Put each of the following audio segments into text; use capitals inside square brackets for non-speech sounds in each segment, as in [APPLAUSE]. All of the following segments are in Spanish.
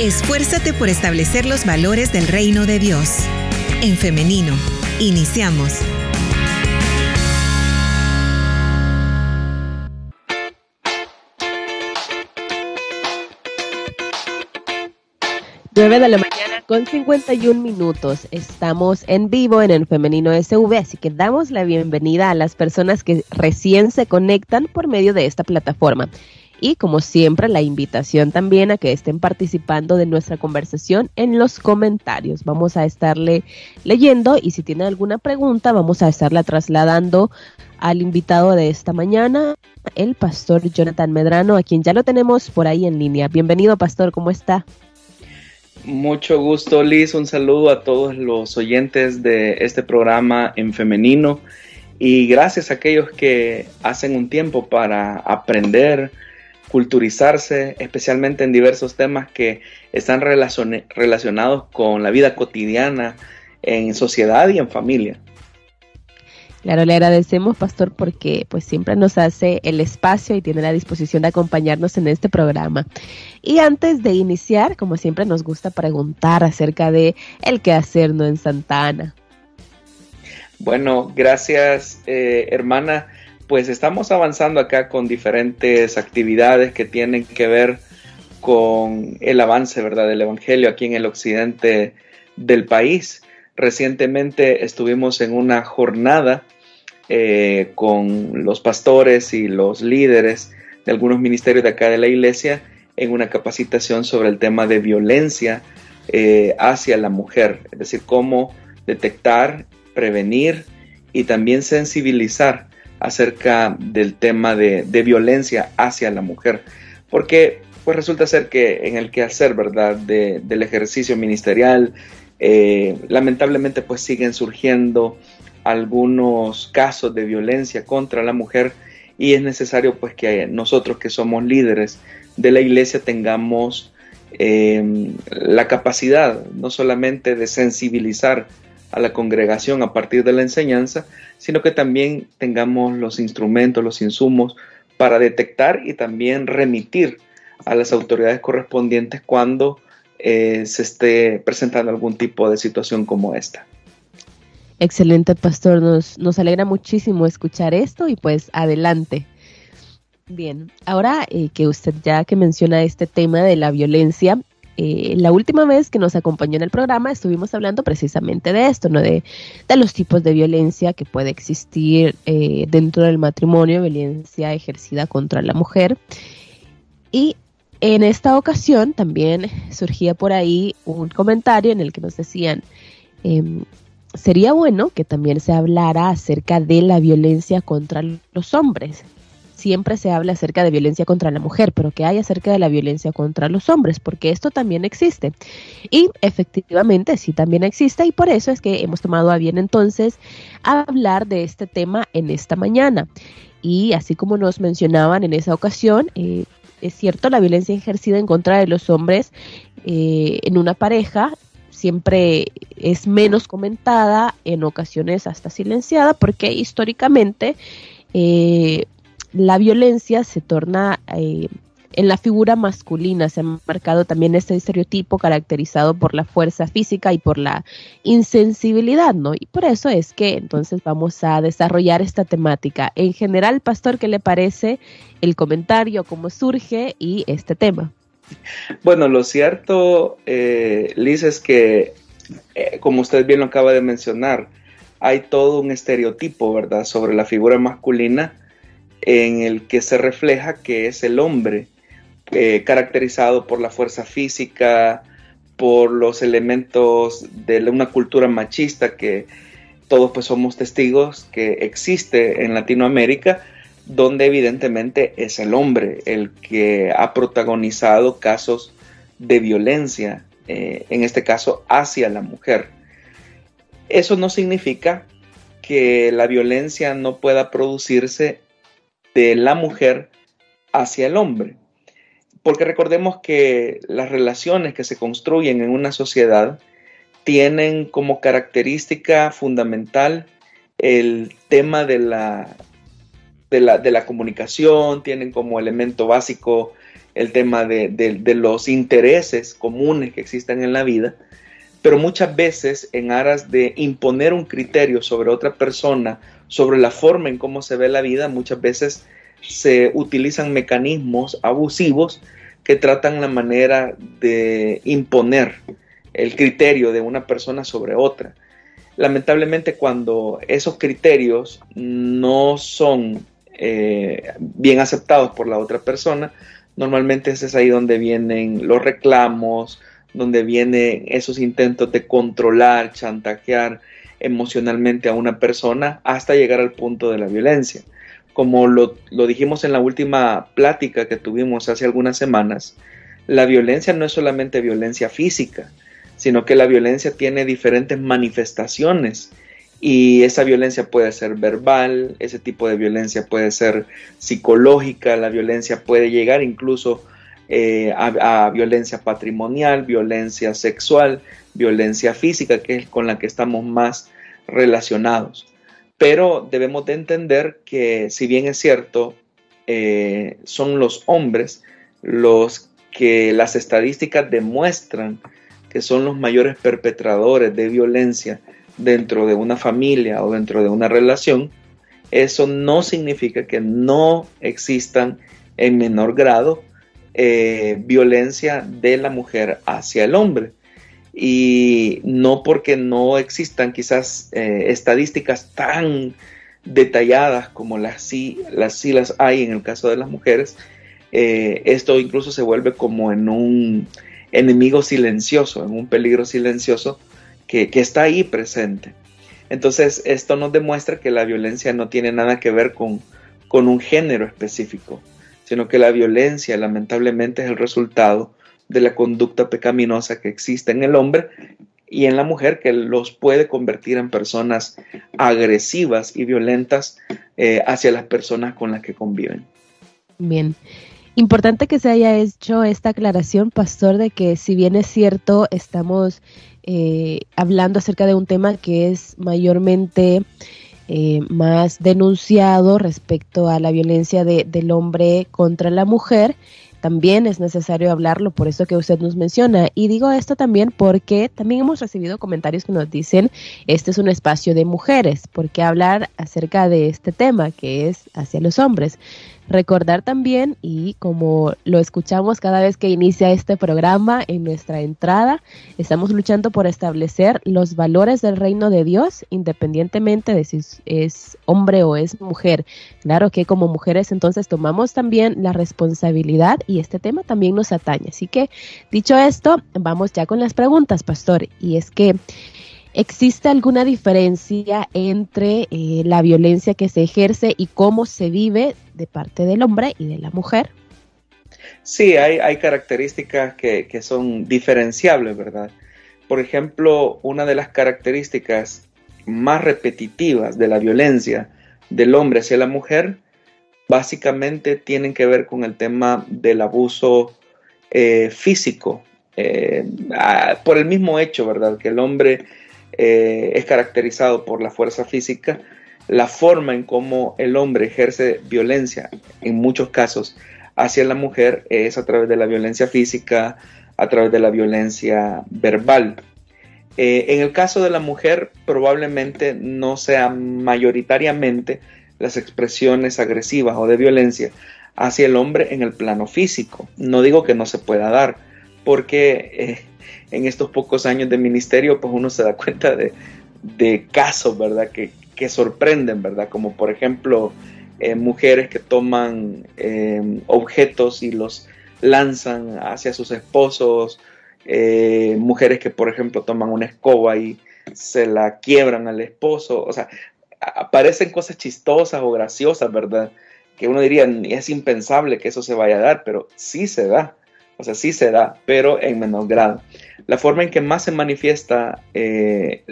Esfuérzate por establecer los valores del reino de Dios. En femenino, iniciamos. Nueve de la mañana con 51 minutos. Estamos en vivo en el Femenino SV, así que damos la bienvenida a las personas que recién se conectan por medio de esta plataforma y como siempre la invitación también a que estén participando de nuestra conversación en los comentarios. Vamos a estarle leyendo y si tienen alguna pregunta vamos a estarla trasladando al invitado de esta mañana, el pastor Jonathan Medrano, a quien ya lo tenemos por ahí en línea. Bienvenido, pastor, ¿cómo está? Mucho gusto, Liz. Un saludo a todos los oyentes de este programa en femenino y gracias a aquellos que hacen un tiempo para aprender, culturizarse, especialmente en diversos temas que están relacionados con la vida cotidiana, en sociedad y en familia. Claro, le agradecemos, Pastor, porque pues siempre nos hace el espacio y tiene la disposición de acompañarnos en este programa. Y antes de iniciar, como siempre, nos gusta preguntar acerca de el quehacer no en Santa Ana. Bueno, gracias, eh, hermana pues estamos avanzando acá con diferentes actividades que tienen que ver con el avance, ¿verdad?, del Evangelio aquí en el occidente del país. Recientemente estuvimos en una jornada eh, con los pastores y los líderes de algunos ministerios de acá de la iglesia en una capacitación sobre el tema de violencia eh, hacia la mujer, es decir, cómo detectar, prevenir y también sensibilizar acerca del tema de, violencia hacia la mujer, porque pues resulta ser que en el quehacer, ¿verdad?, del ejercicio ministerial, eh, lamentablemente pues siguen surgiendo algunos casos de violencia contra la mujer y es necesario pues que nosotros que somos líderes de la iglesia tengamos eh, la capacidad no solamente de sensibilizar a la congregación a partir de la enseñanza, sino que también tengamos los instrumentos, los insumos para detectar y también remitir a las autoridades correspondientes cuando eh, se esté presentando algún tipo de situación como esta. Excelente, pastor. Nos, nos alegra muchísimo escuchar esto y pues adelante. Bien, ahora eh, que usted ya que menciona este tema de la violencia, eh, la última vez que nos acompañó en el programa estuvimos hablando precisamente de esto, ¿no? De, los tipos de violencia que puede existir eh, dentro del matrimonio, violencia ejercida contra la mujer. Y en esta ocasión también surgía por ahí un comentario en el que nos decían, em, sería bueno que también se hablara acerca de la violencia contra los hombres, siempre se habla acerca de violencia contra la mujer, pero ¿qué hay acerca de la violencia contra los hombres? Porque esto también existe. Y efectivamente sí también existe y por eso es que hemos tomado a bien entonces hablar de este tema en esta mañana. Y así como nos mencionaban en esa ocasión, eh, es cierto, la violencia ejercida en contra de los hombres eh, en una pareja siempre es menos comentada, en ocasiones hasta silenciada, porque históricamente eh, la violencia se torna eh, en la figura masculina, se ha marcado también este estereotipo caracterizado por la fuerza física y por la insensibilidad, ¿no? Y por eso es que entonces vamos a desarrollar esta temática. En general, Pastor, ¿qué le parece el comentario, cómo surge y este tema? Bueno, lo cierto, eh, Liz, es que, eh, como usted bien lo acaba de mencionar, hay todo un estereotipo, ¿verdad?, sobre la figura masculina en el que se refleja que es el hombre, eh, caracterizado por la fuerza física, por los elementos de una cultura machista que todos pues somos testigos que existe en Latinoamérica, donde evidentemente es el hombre el que ha protagonizado casos de violencia, eh, en este caso hacia la mujer. Eso no significa que la violencia no pueda producirse de la mujer hacia el hombre. Porque recordemos que las relaciones que se construyen en una sociedad tienen como característica fundamental el tema de la, de la, comunicación, tienen como elemento básico el tema de, de, los intereses comunes que existen en la vida, pero muchas veces en aras de imponer un criterio sobre otra persona, sobre la forma en cómo se ve la vida, muchas veces se utilizan mecanismos abusivos que tratan la manera de imponer el criterio de una persona sobre otra. Lamentablemente cuando esos criterios no son eh, bien aceptados por la otra persona, normalmente es ahí donde vienen los reclamos, donde vienen esos intentos de controlar, chantajear emocionalmente a una persona hasta llegar al punto de la violencia. Como lo, lo dijimos en la última plática que tuvimos hace algunas semanas, la violencia no es solamente violencia física, sino que la violencia tiene diferentes manifestaciones y esa violencia puede ser verbal, ese tipo de violencia puede ser psicológica, la violencia puede llegar incluso eh, a, violencia patrimonial, violencia sexual, violencia física, que es con la que estamos más relacionados. Pero debemos de entender que si bien es cierto, eh, son los hombres los que las estadísticas demuestran que son los mayores perpetradores de violencia dentro de una familia o dentro de una relación, eso no significa que no existan en menor grado eh, violencia de la mujer hacia el hombre. Y no porque no existan quizás eh, estadísticas tan detalladas como las sí, las las hay en el caso de las mujeres, eh, esto incluso se vuelve como en un enemigo silencioso, en un peligro silencioso que, está ahí presente. Entonces, esto nos demuestra que la violencia no tiene nada que ver con, con un género específico, sino que la violencia lamentablemente es el resultado de la conducta pecaminosa que existe en el hombre y en la mujer que los puede convertir en personas agresivas y violentas eh, hacia las personas con las que conviven. Bien, Importante que se haya hecho esta aclaración, pastor, de que si bien es cierto, estamos eh, hablando acerca de un tema que es mayormente eh, más denunciado respecto a la violencia de, del hombre contra la mujer, también es necesario hablarlo, por eso que usted nos menciona. Y digo esto también porque también hemos recibido comentarios que nos dicen, este es un espacio de mujeres, ¿por qué hablar acerca de este tema que es hacia los hombres? Recordar también, y como lo escuchamos cada vez que inicia este programa en nuestra entrada, estamos luchando por establecer los valores del reino de Dios, independientemente de si es hombre o es mujer. Claro que como mujeres entonces tomamos también la responsabilidad y este tema también nos atañe. Así que, dicho esto, vamos ya con las preguntas, pastor. Y es que... ¿Existe alguna diferencia entre eh, la violencia que se ejerce y cómo se vive de parte del hombre y de la mujer? Sí, hay, características que, son diferenciables, ¿verdad? Por ejemplo, una de las características más repetitivas de la violencia del hombre hacia la mujer básicamente tienen que ver con el tema del abuso eh, físico, eh, por el mismo hecho, ¿verdad? Que el hombre eh, es caracterizado por la fuerza física, la forma en cómo el hombre ejerce violencia, en muchos casos, hacia la mujer es a través de la violencia física, a través de la violencia verbal. Eh, en el caso de la mujer, probablemente no sean mayoritariamente las expresiones agresivas o de violencia hacia el hombre en el plano físico. No digo que no se pueda dar, porque eh, en estos pocos años de ministerio, pues uno se da cuenta de, casos, ¿verdad? Que, sorprenden, ¿verdad? Como por ejemplo, eh, mujeres que toman em, objetos y los lanzan hacia sus esposos, eh, mujeres que por ejemplo toman una escoba y se la quiebran al esposo, o sea, aparecen cosas chistosas o graciosas, ¿verdad? Que uno diría, es impensable que eso se vaya a dar, pero sí se da. O sea, sí se da, pero en menor grado. La forma en que más se manifiesta eh,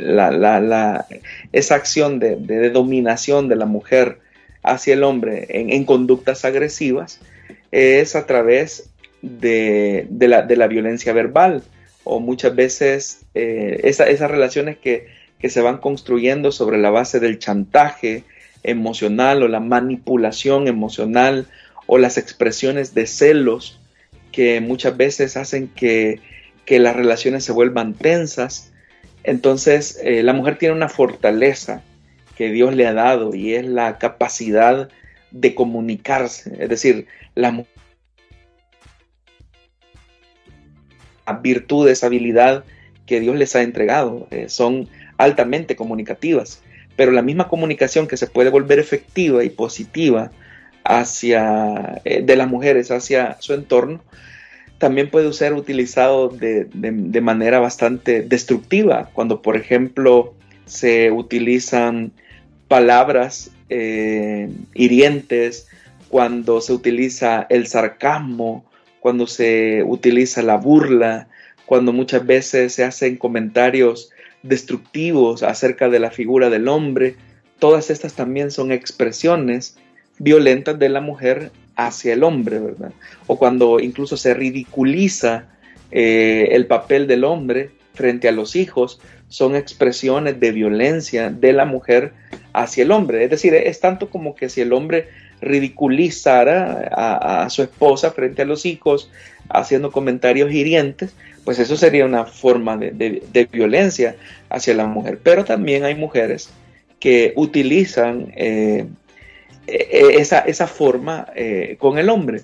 esa acción de, dominación de la mujer hacia el hombre en, conductas agresivas es a través de, la, violencia verbal o muchas veces eh, esas relaciones que, que se van construyendo sobre la base del chantaje emocional o la manipulación emocional o las expresiones de celos que muchas veces hacen que, las relaciones se vuelvan tensas. Entonces, eh, la mujer tiene una fortaleza que Dios le ha dado y es la capacidad de comunicarse. Es decir, la virtudes, habilidad que Dios les ha entregado. Eh, son altamente comunicativas, pero la misma comunicación que se puede volver efectiva y positiva hacia, eh, de las mujeres hacia su entorno, también puede ser utilizado de, manera bastante destructiva, cuando por ejemplo se utilizan palabras eh, hirientes, cuando se utiliza el sarcasmo, cuando se utiliza la burla, cuando muchas veces se hacen comentarios destructivos acerca de la figura del hombre, todas estas también son expresiones violentas de la mujer hacia el hombre, ¿verdad? O cuando incluso se ridiculiza eh, el papel del hombre frente a los hijos, son expresiones de violencia de la mujer hacia el hombre. Es decir, es tanto como que si el hombre ridiculizara a, su esposa frente a los hijos, haciendo comentarios hirientes, pues eso sería una forma de, violencia hacia la mujer. Pero también hay mujeres que utilizan eh, esa, esa, forma eh, con el hombre.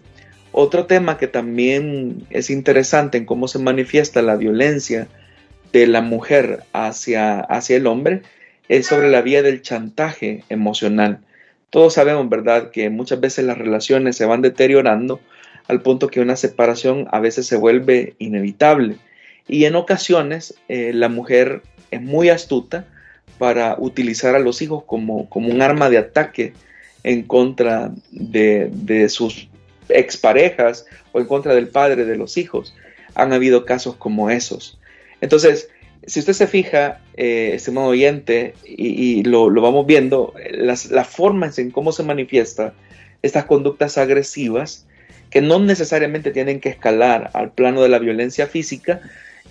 Otro tema que también es interesante en cómo se manifiesta la violencia de la mujer hacia, hacia el hombre es sobre la vía del chantaje emocional. Todos sabemos, ¿verdad?, que muchas veces las relaciones se van deteriorando al punto que una separación a veces se vuelve inevitable. Y en ocasiones eh, la mujer es muy astuta para utilizar a los hijos como, como un arma de ataque en contra de, sus exparejas o en contra del padre de los hijos. Han habido casos como esos. Entonces, si usted se fija, eh, estimado oyente, y, lo, vamos viendo, las, las, formas en cómo se manifiesta estas conductas agresivas que no necesariamente tienen que escalar al plano de la violencia física,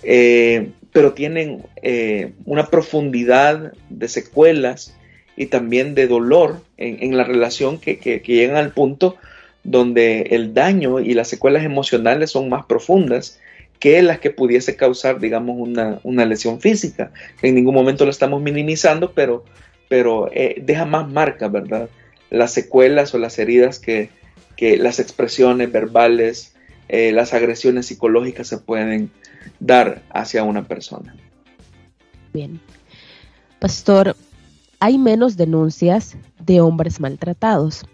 eh, pero tienen eh, una profundidad de secuelas y también de dolor en, la relación que, llegan al punto donde el daño y las secuelas emocionales son más profundas que las que pudiese causar, digamos, una, lesión física. En ningún momento lo estamos minimizando, pero, pero eh, deja más marca, ¿verdad? Las secuelas o las heridas que, que las expresiones verbales, eh, las agresiones psicológicas se pueden dar hacia una persona. Bien. Pastor, hay menos denuncias de hombres maltratados.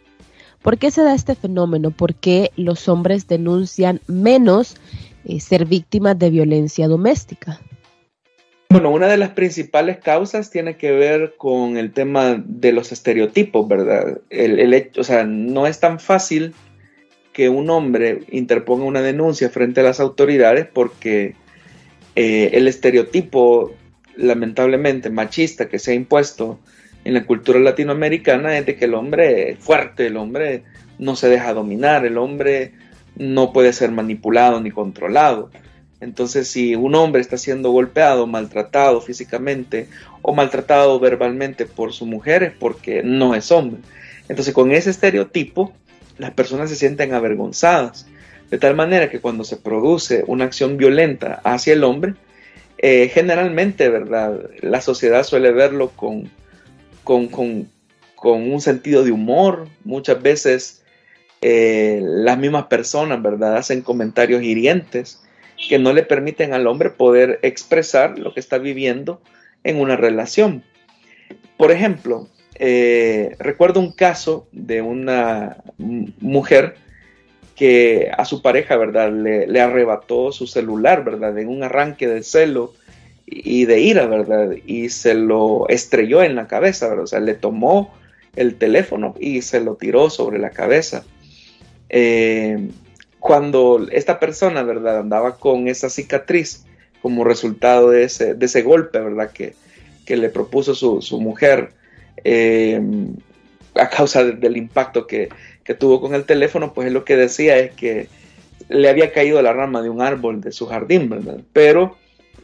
¿Por qué se da este fenómeno? ¿Por qué los hombres denuncian menos eh, ser víctimas de violencia doméstica? Bueno, una de las principales causas tiene que ver con el tema de los estereotipos, ¿verdad? El, hecho, o sea, no es tan fácil que un hombre interponga una denuncia frente a las autoridades porque eh, el estereotipo, lamentablemente, machista que se ha impuesto en la cultura latinoamericana es de que el hombre es fuerte, el hombre no se deja dominar, el hombre no puede ser manipulado ni controlado. Entonces, si un hombre está siendo golpeado, maltratado físicamente o maltratado verbalmente por su mujer es porque no es hombre. Entonces, con ese estereotipo, las personas se sienten avergonzadas. De tal manera que cuando se produce una acción violenta hacia el hombre, eh, generalmente, ¿verdad? La sociedad suele verlo con, con, un sentido de humor. Muchas veces eh, las mismas personas, ¿verdad? Hacen comentarios hirientes que no le permiten al hombre poder expresar lo que está viviendo en una relación. Por ejemplo, eh, recuerdo un caso de una mujer que a su pareja, ¿verdad? Le, arrebató su celular, ¿verdad? En un arranque de celo y de ira, ¿verdad? Y se lo estrelló en la cabeza, ¿verdad? O sea, le tomó el teléfono y se lo tiró sobre la cabeza. Eh, cuando esta persona, ¿verdad? Andaba con esa cicatriz como resultado de ese, de ese golpe, ¿verdad? Que, que le propuso su, su mujer eh, a causa del impacto que, que, tuvo con el teléfono, pues él lo que decía es que le había caído la rama de un árbol de su jardín, ¿verdad? Pero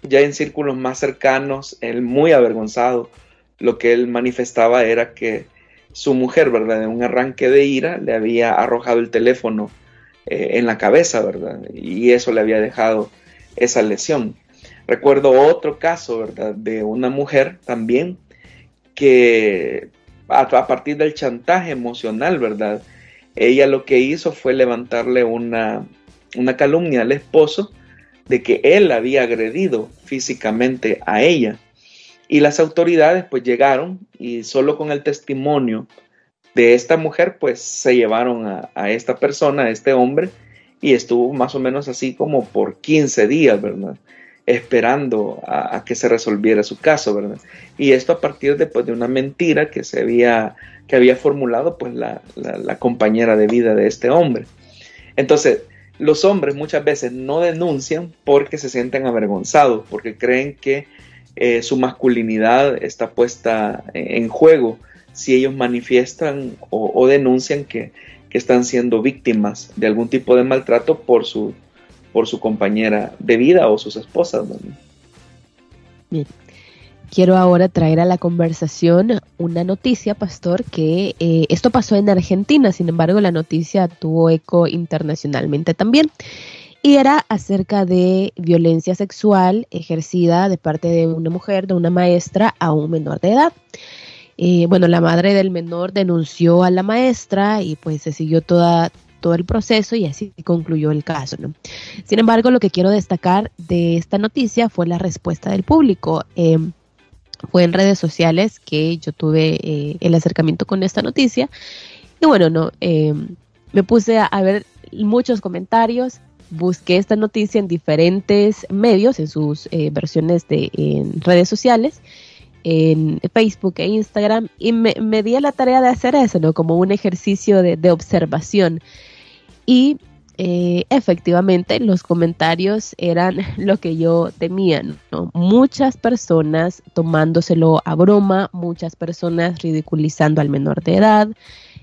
ya en círculos más cercanos, él muy avergonzado, lo que él manifestaba era que su mujer, ¿verdad? En un arranque de ira, le había arrojado el teléfono en la cabeza, ¿verdad? Y eso le había dejado esa lesión. Recuerdo otro caso, ¿verdad? De una mujer también que a, partir del chantaje emocional, ¿verdad? Ella lo que hizo fue levantarle una, una calumnia al esposo de que él había agredido físicamente a ella. Y las autoridades pues llegaron y solo con el testimonio de esta mujer pues se llevaron a, esta persona, a este hombre, y estuvo más o menos así como por 15 días, ¿verdad? Esperando a, que se resolviera su caso, ¿verdad? Y esto a partir de, pues, de una mentira que se había, que había formulado pues la, compañera de vida de este hombre. Entonces, los hombres muchas veces no denuncian porque se sienten avergonzados, porque creen que eh, su masculinidad está puesta en juego si ellos manifiestan o denuncian que, que están siendo víctimas de algún tipo de maltrato por su, por su compañera de vida o sus esposas. Quiero ahora traer a la conversación una noticia, pastor, que eh, esto pasó en Argentina, sin embargo la noticia tuvo eco internacionalmente también, y era acerca de violencia sexual ejercida de parte de una mujer, de una maestra, a un menor de edad. Eh, bueno, la madre del menor denunció a la maestra y pues se siguió toda, todo el proceso y así concluyó el caso. Sin embargo, lo que quiero destacar de esta noticia fue la respuesta del público. Em, fue en redes sociales que yo tuve eh, el acercamiento con esta noticia y bueno, no, em, me puse a, ver muchos comentarios, busqué esta noticia en diferentes medios, en sus eh, versiones de en redes sociales en Facebook e Instagram y me, di a la tarea de hacer eso, ¿no? Como un ejercicio de, observación. Y eh, efectivamente los comentarios eran [LAUGHS] lo que yo temía, ¿no? Muchas personas tomándoselo a broma, muchas personas ridiculizando al menor de edad,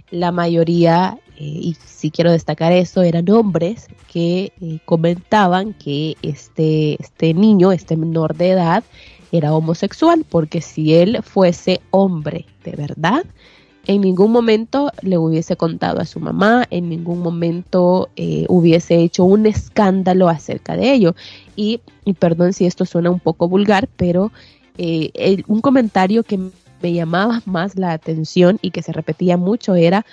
la mayoría, eh, y si quiero destacar eso, eran hombres que eh, comentaban que este, este niño, este menor de edad, era homosexual, porque si él fuese hombre de verdad, en ningún momento le hubiese contado a su mamá, en ningún momento eh, hubiese hecho un escándalo acerca de ello. Y, perdón si esto suena un poco vulgar, pero eh, un comentario que me llamaba más la atención y que se repetía mucho era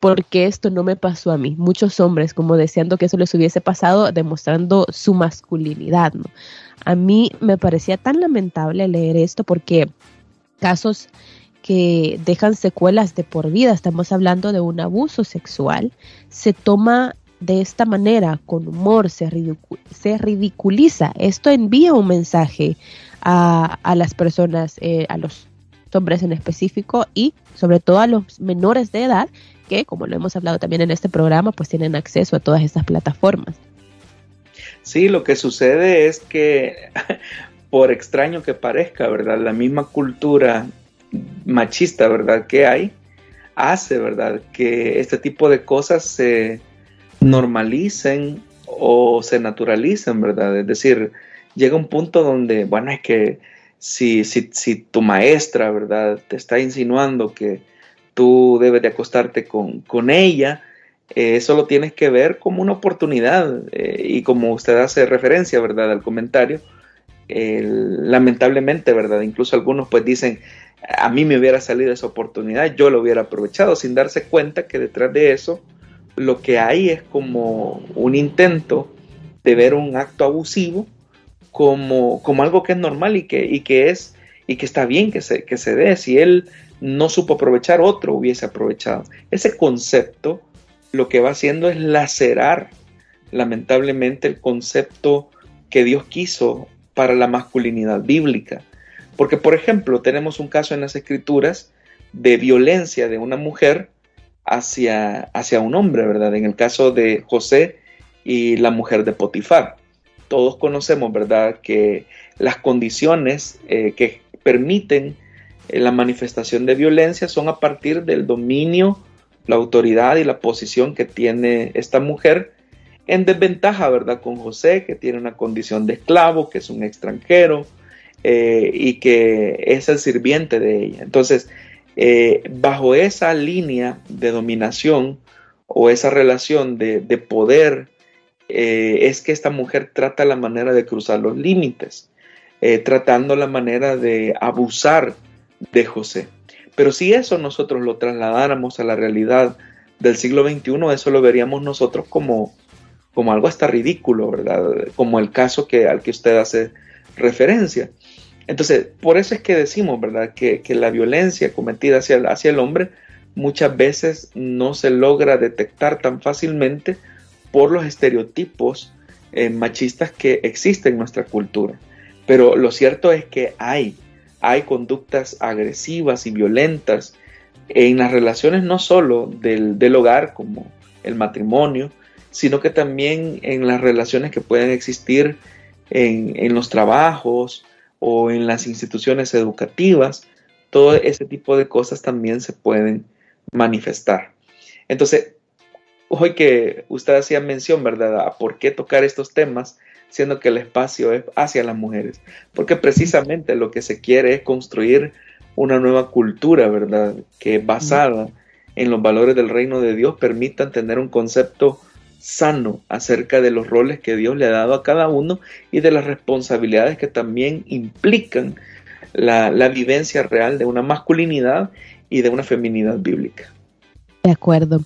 porque esto no me pasó a mí. Muchos hombres como deseando que eso les hubiese pasado, demostrando su masculinidad. A mí me parecía tan lamentable leer esto porque casos que dejan secuelas de por vida, estamos hablando de un abuso sexual, se toma de esta manera, con humor, se, ridiculiza. Esto envía un mensaje a, las personas, eh, a los hombres en específico y sobre todo a los menores de edad que, como lo hemos hablado también en este programa, pues tienen acceso a todas estas plataformas. Sí, lo que sucede es que, [LAUGHS] por extraño que parezca, ¿verdad? La misma cultura machista, ¿verdad? Que hay, hace, ¿verdad? Que este tipo de cosas se normalicen o se naturalicen, ¿verdad? Es decir, llega un punto donde, bueno, es que si, si, si tu maestra, ¿verdad? Te está insinuando que tú debes de acostarte con, con ella, eh, eso lo tienes que ver como una oportunidad eh, y como usted hace referencia, ¿verdad?, al comentario, lamentablemente, ¿verdad? Incluso algunos pues dicen, a mí me hubiera salido esa oportunidad, yo lo hubiera aprovechado sin darse cuenta que detrás de eso lo que hay es como un intento de ver un acto abusivo como, como algo que es normal y que, y que es y que está bien que se, que se dé. Si él no supo aprovechar, otro hubiese aprovechado. Ese concepto lo que va haciendo es lacerar lamentablemente el concepto que Dios quiso para la masculinidad bíblica. Porque, por ejemplo, tenemos un caso en las escrituras de violencia de una mujer hacia, hacia un hombre, ¿verdad? En el caso de José y la mujer de Potifar. Todos conocemos, ¿verdad?, que las condiciones eh, que permiten eh, la manifestación de violencia son a partir del dominio, la autoridad y la posición que tiene esta mujer en desventaja, ¿verdad? Con José, que tiene una condición de esclavo, que es un extranjero eh, y que es el sirviente de ella. Entonces, eh, bajo esa línea de dominación o esa relación de, poder eh, es que esta mujer trata la manera de cruzar los límites, tratando la manera de abusar de José. Pero si eso nosotros lo trasladáramos a la realidad del siglo XXI, eso lo veríamos nosotros como, como algo hasta ridículo, ¿verdad? Como el caso que, al que usted hace referencia. Entonces, por eso es que decimos, ¿verdad? Que, la violencia cometida hacia, hacia el hombre muchas veces no se logra detectar tan fácilmente por los estereotipos eh, machistas que existen en nuestra cultura. Pero lo cierto es que hay, hay conductas agresivas y violentas en las relaciones no solo del, del hogar como el matrimonio, sino que también en las relaciones que pueden existir en, en los trabajos o en las instituciones educativas. Todo ese tipo de cosas también se pueden manifestar. Entonces, hoy que usted hacía mención, ¿verdad?, a por qué tocar estos temas, siendo que el espacio es hacia las mujeres, porque precisamente lo que se quiere es construir una nueva cultura, ¿verdad?, que basada en los valores del reino de Dios permitan tener un concepto sano acerca de los roles que Dios le ha dado a cada uno y de las responsabilidades que también implican la, la vivencia real de una masculinidad y de una feminidad bíblica. De acuerdo.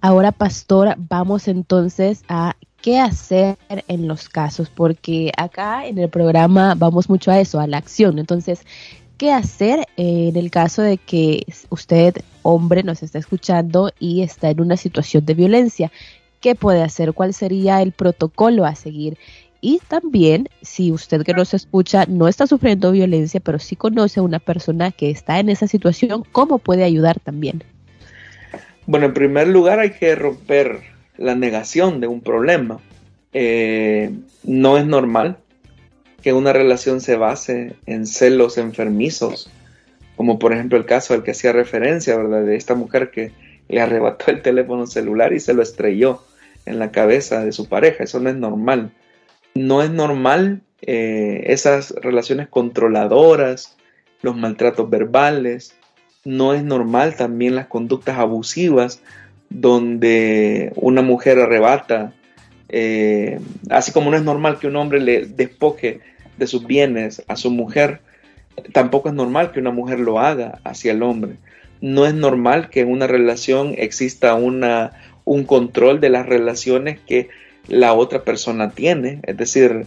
Ahora, pastor, vamos entonces a qué hacer en los casos, porque acá en el programa vamos mucho a eso, a la acción. Entonces, ¿qué hacer en el caso de que usted, hombre, nos está escuchando y está en una situación de violencia? ¿Qué puede hacer? ¿Cuál sería el protocolo a seguir? Y también, si usted que nos escucha no está sufriendo violencia, pero sí conoce a una persona que está en esa situación, ¿cómo puede ayudar también? Bueno, en primer lugar hay que romper la negación de un problema. Eh, no es normal que una relación se base en celos enfermizos, como por ejemplo el caso al que hacía referencia, ¿verdad? De esta mujer que le arrebató el teléfono celular y se lo estrelló en la cabeza de su pareja. Eso no es normal no es normal eh, esas relaciones controladoras, los maltratos verbales, no es normal también las conductas abusivas donde una mujer arrebata, eh, así como no es normal que un hombre le despoje de sus bienes a su mujer, tampoco es normal que una mujer lo haga hacia el hombre. No es normal que en una relación exista una, un control de las relaciones que la otra persona tiene. Es decir,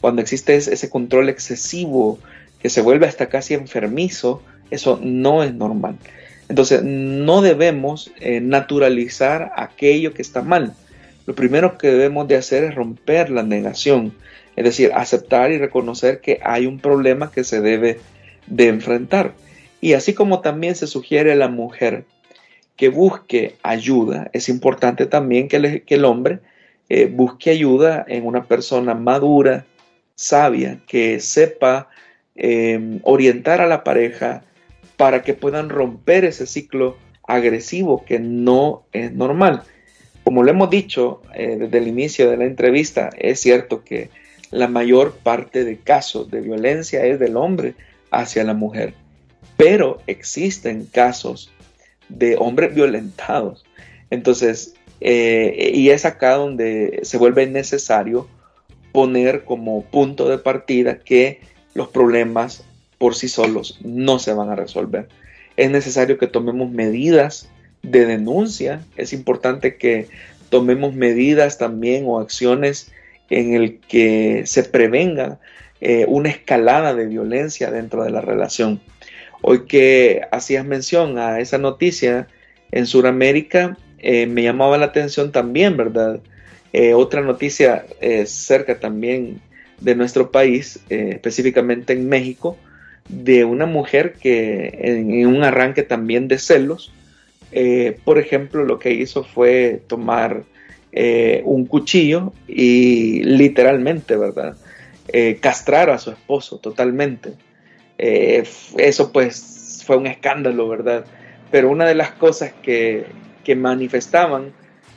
cuando existe ese control excesivo que se vuelve hasta casi enfermizo, eso no es normal. Entonces, no debemos eh, naturalizar aquello que está mal. Lo primero que debemos de hacer es romper la negación, es decir, aceptar y reconocer que hay un problema que se debe de enfrentar. Y así como también se sugiere a la mujer que busque ayuda, es importante también que, que el hombre eh, busque ayuda en una persona madura, sabia, que sepa em, orientar a la pareja para que puedan romper ese ciclo agresivo que no es normal. Como lo hemos dicho eh, desde el inicio de la entrevista, es cierto que la mayor parte de casos de violencia es del hombre hacia la mujer, pero existen casos de hombres violentados. Entonces, eh, y es acá donde se vuelve necesario poner como punto de partida que los problemas por sí solos no se van a resolver. Es necesario que tomemos medidas de denuncia. Es importante que tomemos medidas también o acciones en el que se prevenga eh, una escalada de violencia dentro de la relación. Hoy que hacías mención a esa noticia en Sudamérica, eh, me llamaba la atención también, ¿verdad? Eh, otra noticia eh, cerca también de nuestro país, específicamente en México, de una mujer que en, un arranque también de celos, por ejemplo, lo que hizo fue tomar un cuchillo y literalmente, ¿verdad? castrar a su esposo totalmente. Eso pues fue un escándalo, ¿verdad? Pero una de las cosas que, que manifestaban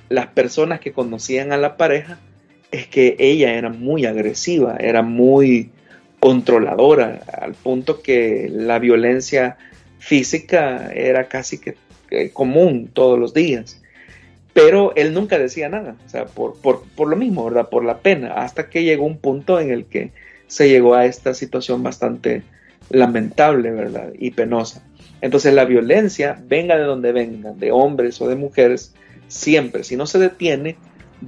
las personas que conocían a la pareja es que ella era muy agresiva, era muy controladora, al punto que la violencia física era casi que común todos los días. pero él nunca decía nada, o sea, por, por, por lo mismo, ¿verdad? Por la pena, hasta que llegó un punto en el que se llegó a esta situación bastante lamentable, ¿verdad? Y penosa. Entonces la violencia, venga de donde venga, de hombres o de mujeres, siempre, si no se detiene,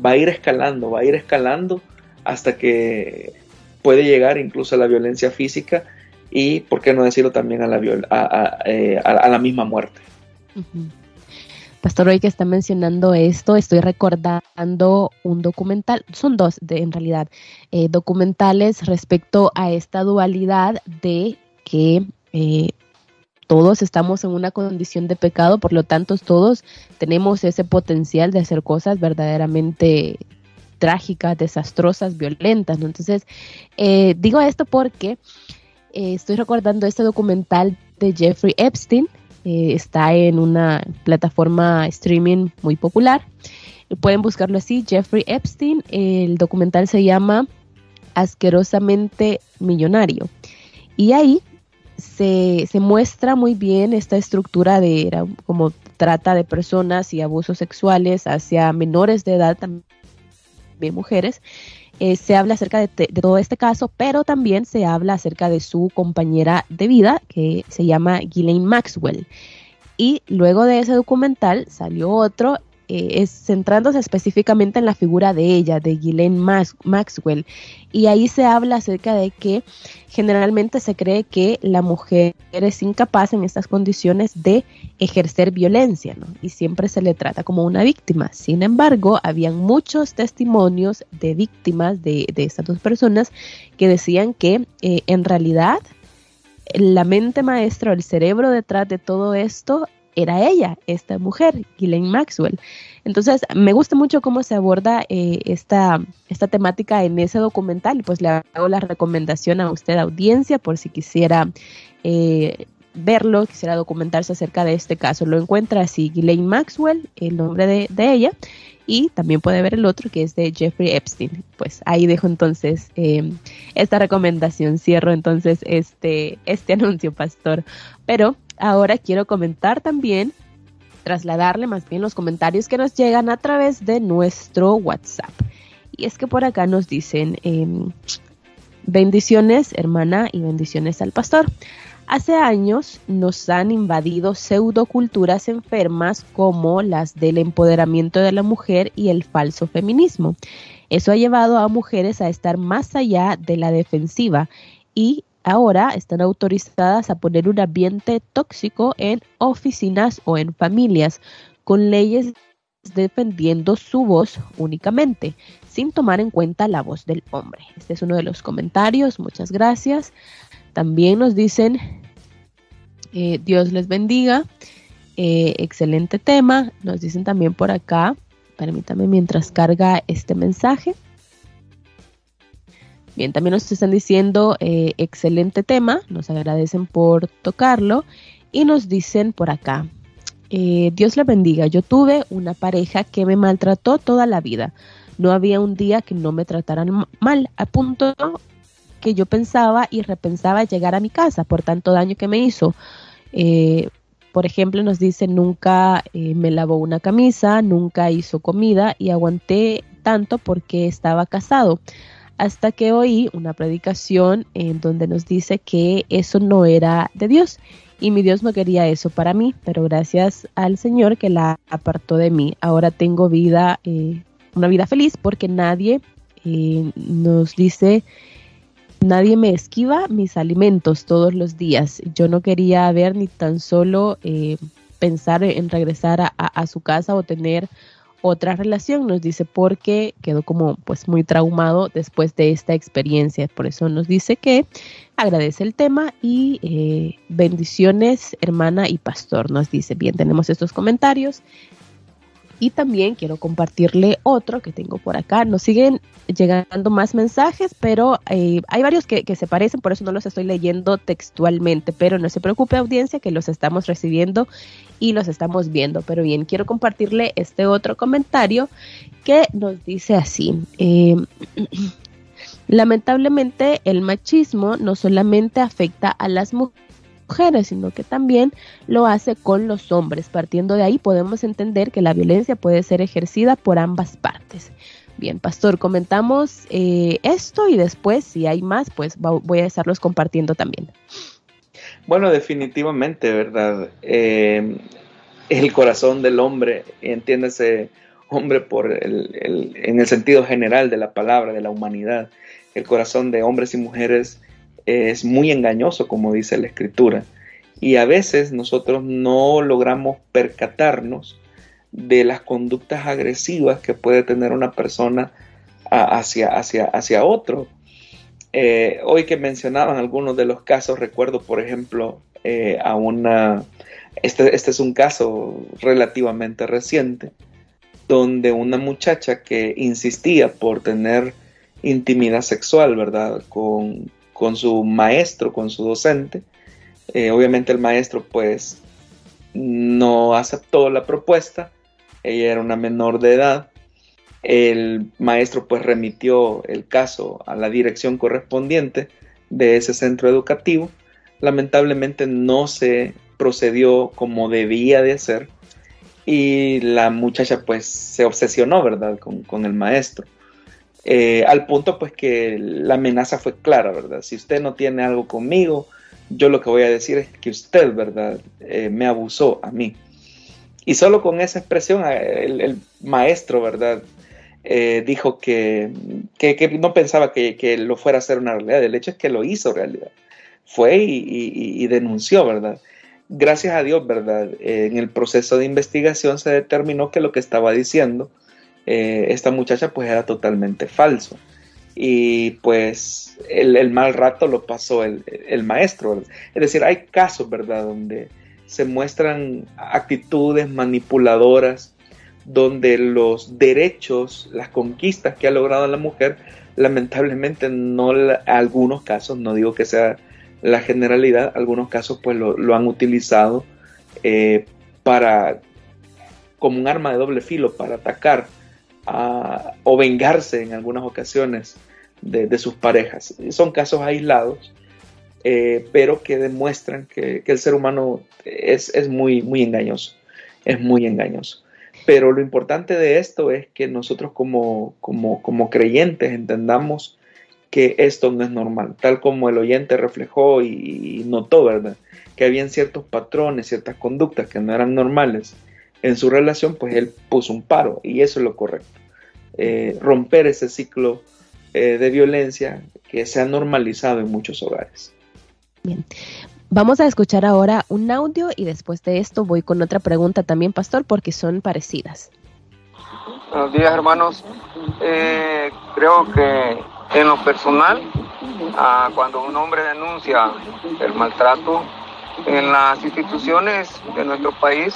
va a ir escalando, va a ir escalando hasta que puede llegar incluso a la violencia física y, ¿por qué no decirlo también a la, a, eh, la misma muerte? Pastor, hoy que está mencionando esto, estoy recordando un documental, son dos de, en realidad, eh, documentales respecto a esta dualidad de que eh, todos estamos en una condición de pecado, por lo tanto todos tenemos ese potencial de hacer cosas verdaderamente trágicas, desastrosas, violentas. Entonces, eh, digo esto porque estoy recordando este documental de Jeffrey Epstein, eh, está en una plataforma streaming muy popular. Pueden buscarlo así, Jeffrey Epstein. El documental se llama Asquerosamente Millonario. Y ahí se, muestra muy bien esta estructura de como trata de personas y abusos sexuales hacia menores de edad, también mujeres, eh, se habla acerca de, todo este caso, pero también se habla acerca de su compañera de vida, que se llama Ghislaine Maxwell. Y luego de ese documental salió otro eh, es centrándose específicamente en la figura de ella, de Ghislaine Maxwell. Y ahí se habla acerca de que generalmente se cree que la mujer es incapaz en estas condiciones de ejercer violencia, ¿no? Y siempre se le trata como una víctima. Sin embargo, habían muchos testimonios de víctimas de, estas dos personas que decían que eh, en realidad la mente maestra o el cerebro detrás de todo esto era ella, esta mujer, Ghislaine Maxwell. Entonces, me gusta mucho cómo se aborda eh, esta, esta temática en ese documental. Pues le hago la recomendación a usted, audiencia, por si quisiera eh, verlo, quisiera documentarse acerca de este caso. Lo encuentra así, Ghislaine Maxwell, el nombre de, de ella, y también puede ver el otro que es de Jeffrey Epstein. Pues ahí dejo entonces eh, esta recomendación, cierro entonces este, este [LAUGHS] anuncio, pastor. Pero ahora quiero comentar también, trasladarle más bien los comentarios que nos llegan a través de nuestro WhatsApp. Y es que por acá nos dicen, em, bendiciones hermana y bendiciones al pastor. Hace años nos han invadido pseudoculturas enfermas como las del empoderamiento de la mujer y el falso feminismo. Eso ha llevado a mujeres a estar más allá de la defensiva y ahora están autorizadas a poner un ambiente tóxico en oficinas o en familias, con leyes defendiendo su voz únicamente, sin tomar en cuenta la voz del hombre. Este es uno de los comentarios, muchas gracias. También nos dicen, eh, Dios les bendiga, eh, excelente tema. Nos dicen también por acá, permítame mientras carga este mensaje. Bien, también nos están diciendo, eh, excelente tema, nos agradecen por tocarlo y nos dicen por acá, Dios le bendiga, yo tuve una pareja que me maltrató toda la vida. No había un día que no me trataran mal, a punto que yo pensaba y repensaba llegar a mi casa por tanto daño que me hizo. Eh, por ejemplo, nos dice, nunca eh, me lavó una camisa, nunca hizo comida y aguanté tanto porque estaba casado. Hasta que oí una predicación en donde nos dice que eso no era de Dios y mi Dios no quería eso para mí, pero gracias al Señor que la apartó de mí. Ahora tengo vida, eh, una vida feliz porque nadie nos dice Nadie me esquiva mis alimentos todos los días. Yo no quería ver ni tan solo eh, pensar en regresar a, su casa o tener otra relación, nos dice, porque quedó como pues muy traumado después de esta experiencia. Por eso nos dice que agradece el tema y eh, bendiciones, hermana y pastor. Nos dice, bien, tenemos estos comentarios. Y también quiero compartirle otro que tengo por acá. Nos siguen llegando más mensajes, pero eh, hay varios que, se parecen, por eso no los estoy leyendo textualmente. Pero no se preocupe audiencia que los estamos recibiendo y los estamos viendo. Pero bien, quiero compartirle este otro comentario que nos dice así. Eh, [CLEARS THROAT] lamentablemente el machismo no solamente afecta a las mujeres, mujeres, sino que también lo hace con los hombres. Partiendo de ahí podemos entender que la violencia puede ser ejercida por ambas partes. Bien, pastor, comentamos eh, esto y después, si hay más, pues voy a estarlos compartiendo también. Bueno, definitivamente, ¿verdad? Eh, el corazón del hombre, entiéndase hombre por el, en el sentido general de la palabra, de la humanidad. El corazón de hombres y mujeres es muy engañoso, como dice la escritura. Y a veces nosotros no logramos percatarnos de las conductas agresivas que puede tener una persona hacia, hacia, hacia otro. Eh, hoy que mencionaban algunos de los casos, recuerdo por ejemplo eh, a una, este, este es un caso relativamente reciente, donde una muchacha que insistía por tener intimidad sexual, ¿verdad? Con, su maestro, con su docente. Eh, obviamente el maestro pues no aceptó la propuesta, ella era una menor de edad. El maestro pues remitió el caso a la dirección correspondiente de ese centro educativo. Lamentablemente no se procedió como debía de hacer y la muchacha pues se obsesionó, ¿verdad? Con, el maestro. Eh, al punto pues que la amenaza fue clara, ¿verdad? Si usted no tiene algo conmigo, yo lo que voy a decir es que usted, ¿verdad? Eh, me abusó a mí. Y solo con esa expresión eh, el, maestro, ¿verdad? dijo que, que, no pensaba que, lo fuera a hacer una realidad. El hecho es que lo hizo realidad. Fue y denunció, ¿verdad? gracias a Dios, ¿verdad? en el proceso de investigación se determinó que lo que estaba diciendo eh, esta muchacha pues era totalmente falso. Y pues el, mal rato lo pasó el, maestro. Es decir, hay casos, ¿verdad? Donde se muestran actitudes manipuladoras, donde los derechos, las conquistas que ha logrado la mujer, lamentablemente no, algunos casos, no digo que sea la generalidad, algunos casos pues lo, han utilizado eh, para como un arma de doble filo para atacar o vengarse en algunas ocasiones de, sus parejas. Son casos aislados, eh, pero que demuestran que, el ser humano es, muy, muy engañoso, es muy engañoso. Pero lo importante de esto es que nosotros como, como, como creyentes entendamos que esto no es normal, tal como el oyente reflejó y, notó, ¿verdad? Que habían ciertos patrones, ciertas conductas que no eran normales en su relación, pues él puso un paro y eso es lo correcto. Eh, romper ese ciclo eh, de violencia que se ha normalizado en muchos hogares. Bien. Vamos a escuchar ahora un audio y después de esto voy con otra pregunta también, pastor, porque son parecidas. Buenos días, hermanos. Eh, creo que en lo personal, ah, cuando un hombre denuncia el maltrato en las instituciones de nuestro país,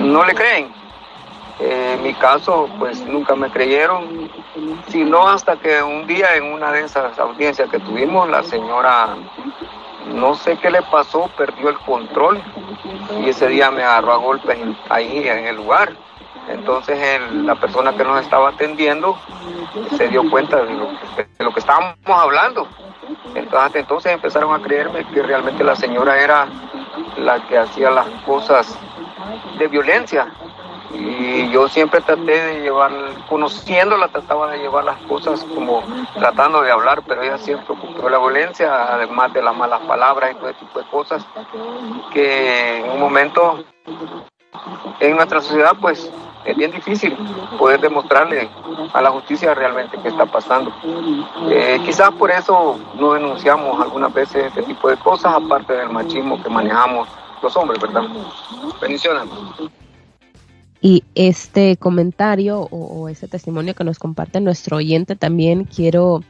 no le creen. en mi caso, pues nunca me creyeron, sino hasta que un día en una de esas audiencias que tuvimos, la señora, no sé qué le pasó, perdió el control y ese día me agarró a golpes ahí en el lugar entonces la persona que nos estaba atendiendo se dio cuenta de lo, que estábamos hablando. Entonces, entonces empezaron a creerme que realmente la señora era la que hacía las cosas de violencia. Y yo siempre traté de llevar, conociéndola, trataba de llevar las cosas como tratando de hablar, pero ella siempre ocupó la violencia, además de las malas palabras y todo ese tipo de cosas, que en un momento en nuestra sociedad pues es bien difícil poder demostrarle a la justicia realmente qué está pasando. Eh, quizás por eso no denunciamos algunas veces este tipo de cosas, aparte del machismo que manejamos los hombres, ¿verdad? Bendiciones. Y este comentario o, ese testimonio que nos comparte nuestro oyente también quiero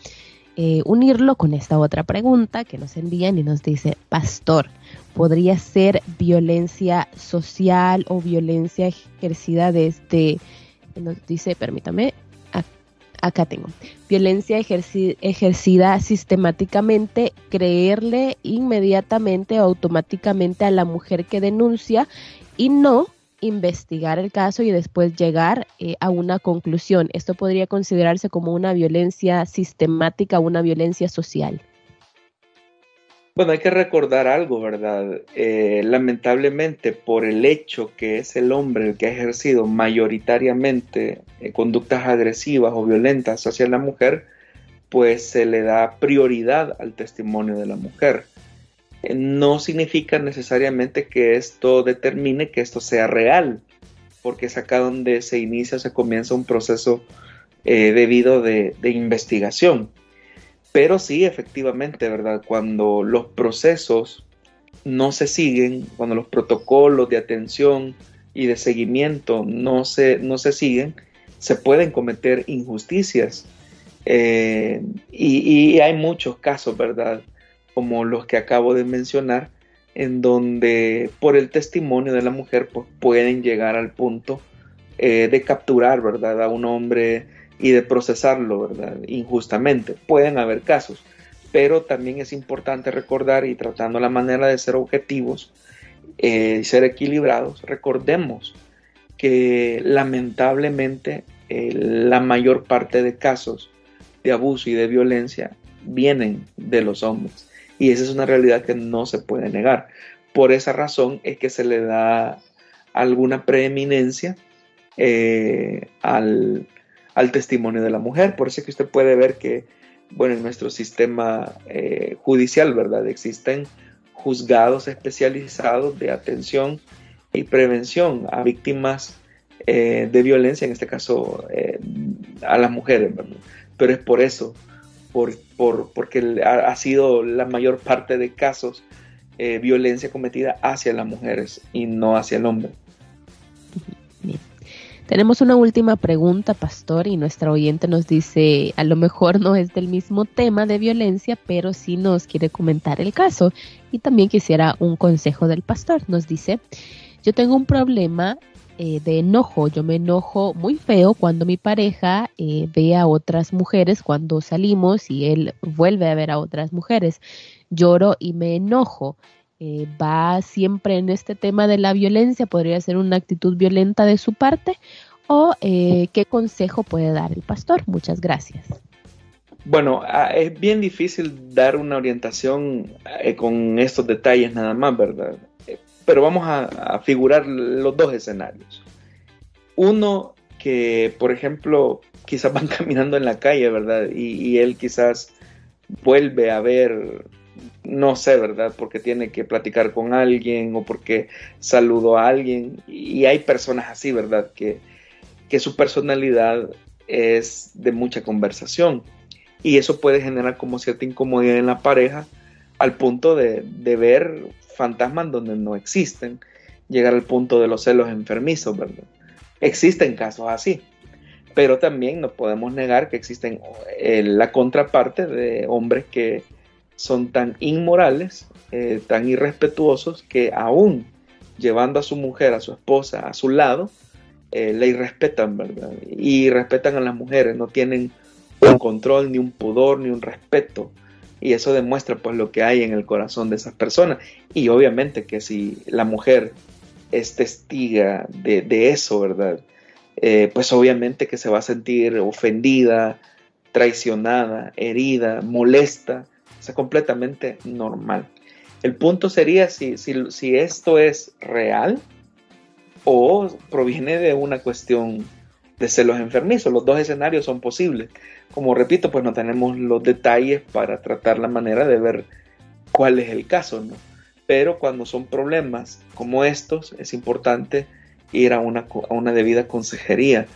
eh, unirlo con esta otra pregunta que nos envían y nos dice, pastor, podría ser violencia social o violencia ejercida desde, nos dice, permítame, acá tengo, violencia ejercida sistemáticamente, creerle inmediatamente o automáticamente a la mujer que denuncia y no investigar el caso y después llegar eh, a una conclusión. Esto podría considerarse como una violencia sistemática una violencia social. Bueno, hay que recordar algo, ¿verdad? Eh, lamentablemente, por el hecho que es el hombre el que ha ejercido mayoritariamente eh, conductas agresivas o violentas hacia la mujer, pues se le da prioridad al testimonio de la mujer. Eh, no significa necesariamente que esto determine que esto sea real, porque es acá donde se inicia, se comienza un proceso debido de investigación pero sí, efectivamente, ¿verdad? Cuando los procesos no se siguen, cuando los protocolos de atención y de seguimiento no se, no se siguen, se pueden cometer injusticias. Eh, y, hay muchos casos, ¿verdad? Como los que acabo de mencionar, en donde por el testimonio de la mujer pues, pueden llegar al punto eh, de capturar, ¿verdad? A un hombre y de procesarlo, ¿verdad? Injustamente. Pueden haber casos, pero también es importante recordar y tratando la manera de ser objetivos eh, y ser equilibrados, recordemos que lamentablemente eh, la mayor parte de casos de abuso y de violencia vienen de los hombres. Y esa es una realidad que no se puede negar. Por esa razón es que se le da alguna preeminencia eh, al, al testimonio de la mujer. Por eso es que usted puede ver que, bueno, en nuestro sistema eh, judicial, ¿verdad? Existen juzgados especializados de atención y prevención a víctimas eh, de violencia, en este caso eh, a las mujeres, ¿verdad? Pero es por eso, por, por, porque ha, sido la mayor parte de casos violencia cometida hacia las mujeres y no hacia el hombre. Tenemos una última pregunta, pastor, y nuestra oyente nos dice, a lo mejor no es del mismo tema de violencia, pero sí nos quiere comentar el caso y también quisiera un consejo del pastor. Nos dice, yo tengo un problema eh, de enojo, yo me enojo muy feo cuando mi pareja eh, ve a otras mujeres cuando salimos y él vuelve a ver a otras mujeres. Lloro y me enojo. Eh, va siempre en este tema de la violencia, podría ser una actitud violenta de su parte, o eh, qué consejo puede dar el pastor. Muchas gracias. Bueno, ah, es bien difícil dar una orientación eh, con estos detalles nada más, ¿verdad? Pero vamos a, figurar los dos escenarios. Uno que, por ejemplo, quizás [LAUGHS] van caminando en la calle, ¿verdad? y él quizás vuelve a ver no sé, ¿verdad? Porque tiene que platicar con alguien o porque saludó a alguien. Y hay personas así, ¿verdad? Que, que su personalidad es de mucha conversación. Y eso puede generar como cierta incomodidad en la pareja al punto de, de ver fantasmas donde no existen. Llegar al punto de los celos enfermizos, ¿verdad? Existen casos así. Pero también no podemos negar que existen eh, la contraparte de hombres que son tan inmorales, eh, tan irrespetuosos, que aún llevando a su mujer, a su esposa, a su lado, eh, le irrespetan, ¿verdad? Y respetan a las mujeres, no tienen un control, ni un pudor, ni un respeto. Y eso demuestra pues lo que hay en el corazón de esas personas. Y obviamente que si la mujer es testiga de, eso, ¿verdad? Eh, pues obviamente que se va a sentir ofendida, traicionada, herida, molesta, sea, completamente normal. El punto sería si, si, esto es real o proviene de una cuestión de celos enfermizos. Los dos escenarios son posibles. Como repito, pues no tenemos los detalles para tratar la manera de ver cuál es el caso, ¿no? Pero cuando son problemas como estos, es importante ir a una, a una debida consejería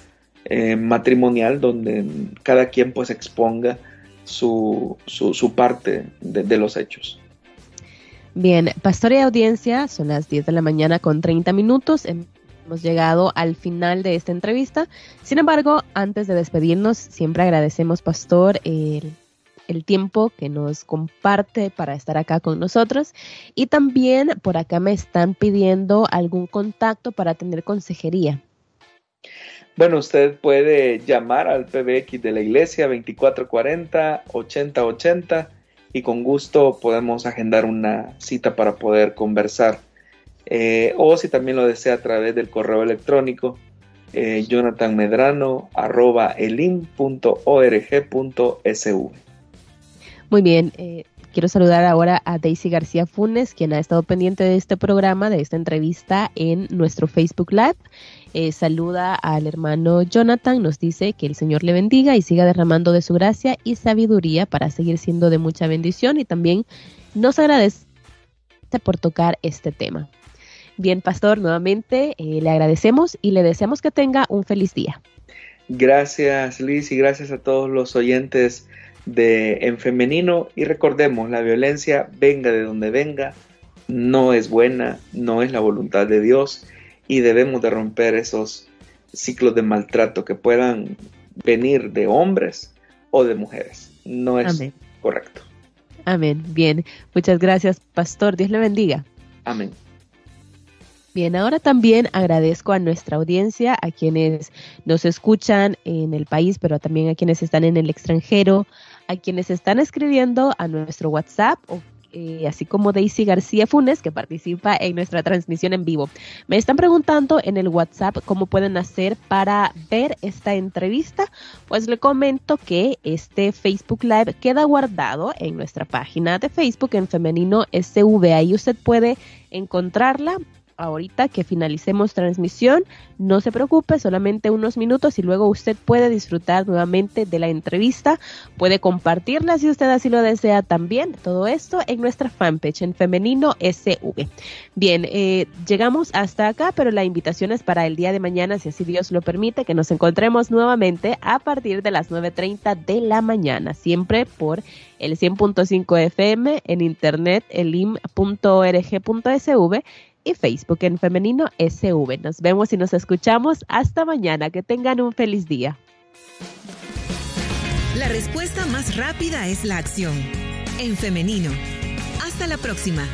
eh, matrimonial donde cada quien pues exponga su, su, parte de, los hechos. Bien, pastor y audiencia, son las 10 de la mañana con 30 minutos. Hemos llegado al final de esta entrevista. Sin embargo, antes de despedirnos, siempre agradecemos, pastor, el, el tiempo que nos comparte para estar acá con nosotros. Y también por acá me están pidiendo algún contacto para tener consejería. Bueno, usted puede llamar al PBX de la iglesia 2440-8080 y con gusto podemos agendar una cita para poder conversar. Eh, o si también lo desea a través del correo electrónico eh, jonathanmedrano.elim.org.sv. Muy bien. Eh, quiero saludar ahora a Daisy García Funes, quien ha estado pendiente de este programa, de esta entrevista en nuestro Facebook Live. Eh, saluda al hermano Jonathan, nos dice que el Señor le bendiga y siga derramando de su gracia y sabiduría para seguir siendo de mucha bendición y también nos agradece por tocar este tema. Bien, pastor, nuevamente eh, le agradecemos y le deseamos que tenga un feliz día. Gracias Liz y gracias a todos los oyentes de En Femenino y recordemos, la violencia venga de donde venga, no es buena, no es la voluntad de Dios y debemos de romper esos ciclos de maltrato que puedan venir de hombres o de mujeres. No es correcto. Amén. Bien, muchas gracias, pastor. Dios le bendiga. Amén. Bien, ahora también agradezco a nuestra audiencia, a quienes nos escuchan en el país, pero también a quienes están en el extranjero, a quienes están escribiendo a nuestro WhatsApp eh, así como Daisy García Funes, que participa en nuestra transmisión en vivo. Me están preguntando en el WhatsApp cómo pueden hacer para ver esta entrevista. Pues le comento que este Facebook Live queda guardado en nuestra página de Facebook en femenino SV. Ahí usted puede encontrarla ahorita que finalicemos transmisión. No se preocupe, solamente unos minutos y luego usted puede disfrutar nuevamente de la entrevista. Puede compartirla si usted así lo desea también. Todo esto en nuestra fanpage en femenino SV. Bien, eh, llegamos hasta acá, pero la invitación es para el día de mañana, si así Dios lo permite, que nos encontremos nuevamente a partir de las 9.30 de la mañana, siempre por el 100.5 FM en internet, elim.org.sv y Facebook en femenino SV. Nos vemos y nos escuchamos hasta mañana. Que tengan un feliz día. La respuesta más rápida es la acción. En femenino. Hasta la próxima.